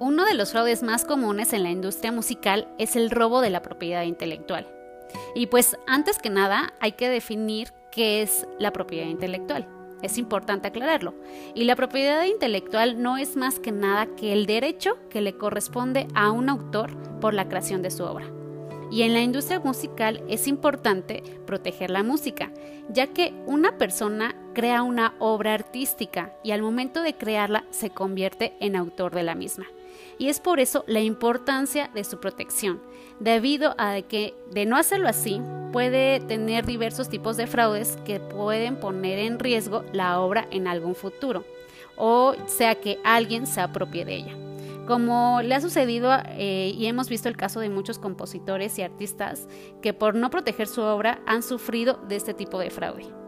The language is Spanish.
uno de los fraudes más comunes en la industria musical es el robo de la propiedad intelectual. Y pues antes que nada hay que definir qué es la propiedad intelectual. Es importante aclararlo. Y la propiedad intelectual no es más que nada que el derecho que le corresponde a un autor por la creación de su obra. Y en la industria musical es importante proteger la música, ya que una persona crea una obra artística y al momento de crearla se convierte en autor de la misma. Y es por eso la importancia de su protección, debido a que de no hacerlo así puede tener diversos tipos de fraudes que pueden poner en riesgo la obra en algún futuro, o sea que alguien se apropie de ella como le ha sucedido eh, y hemos visto el caso de muchos compositores y artistas que por no proteger su obra han sufrido de este tipo de fraude.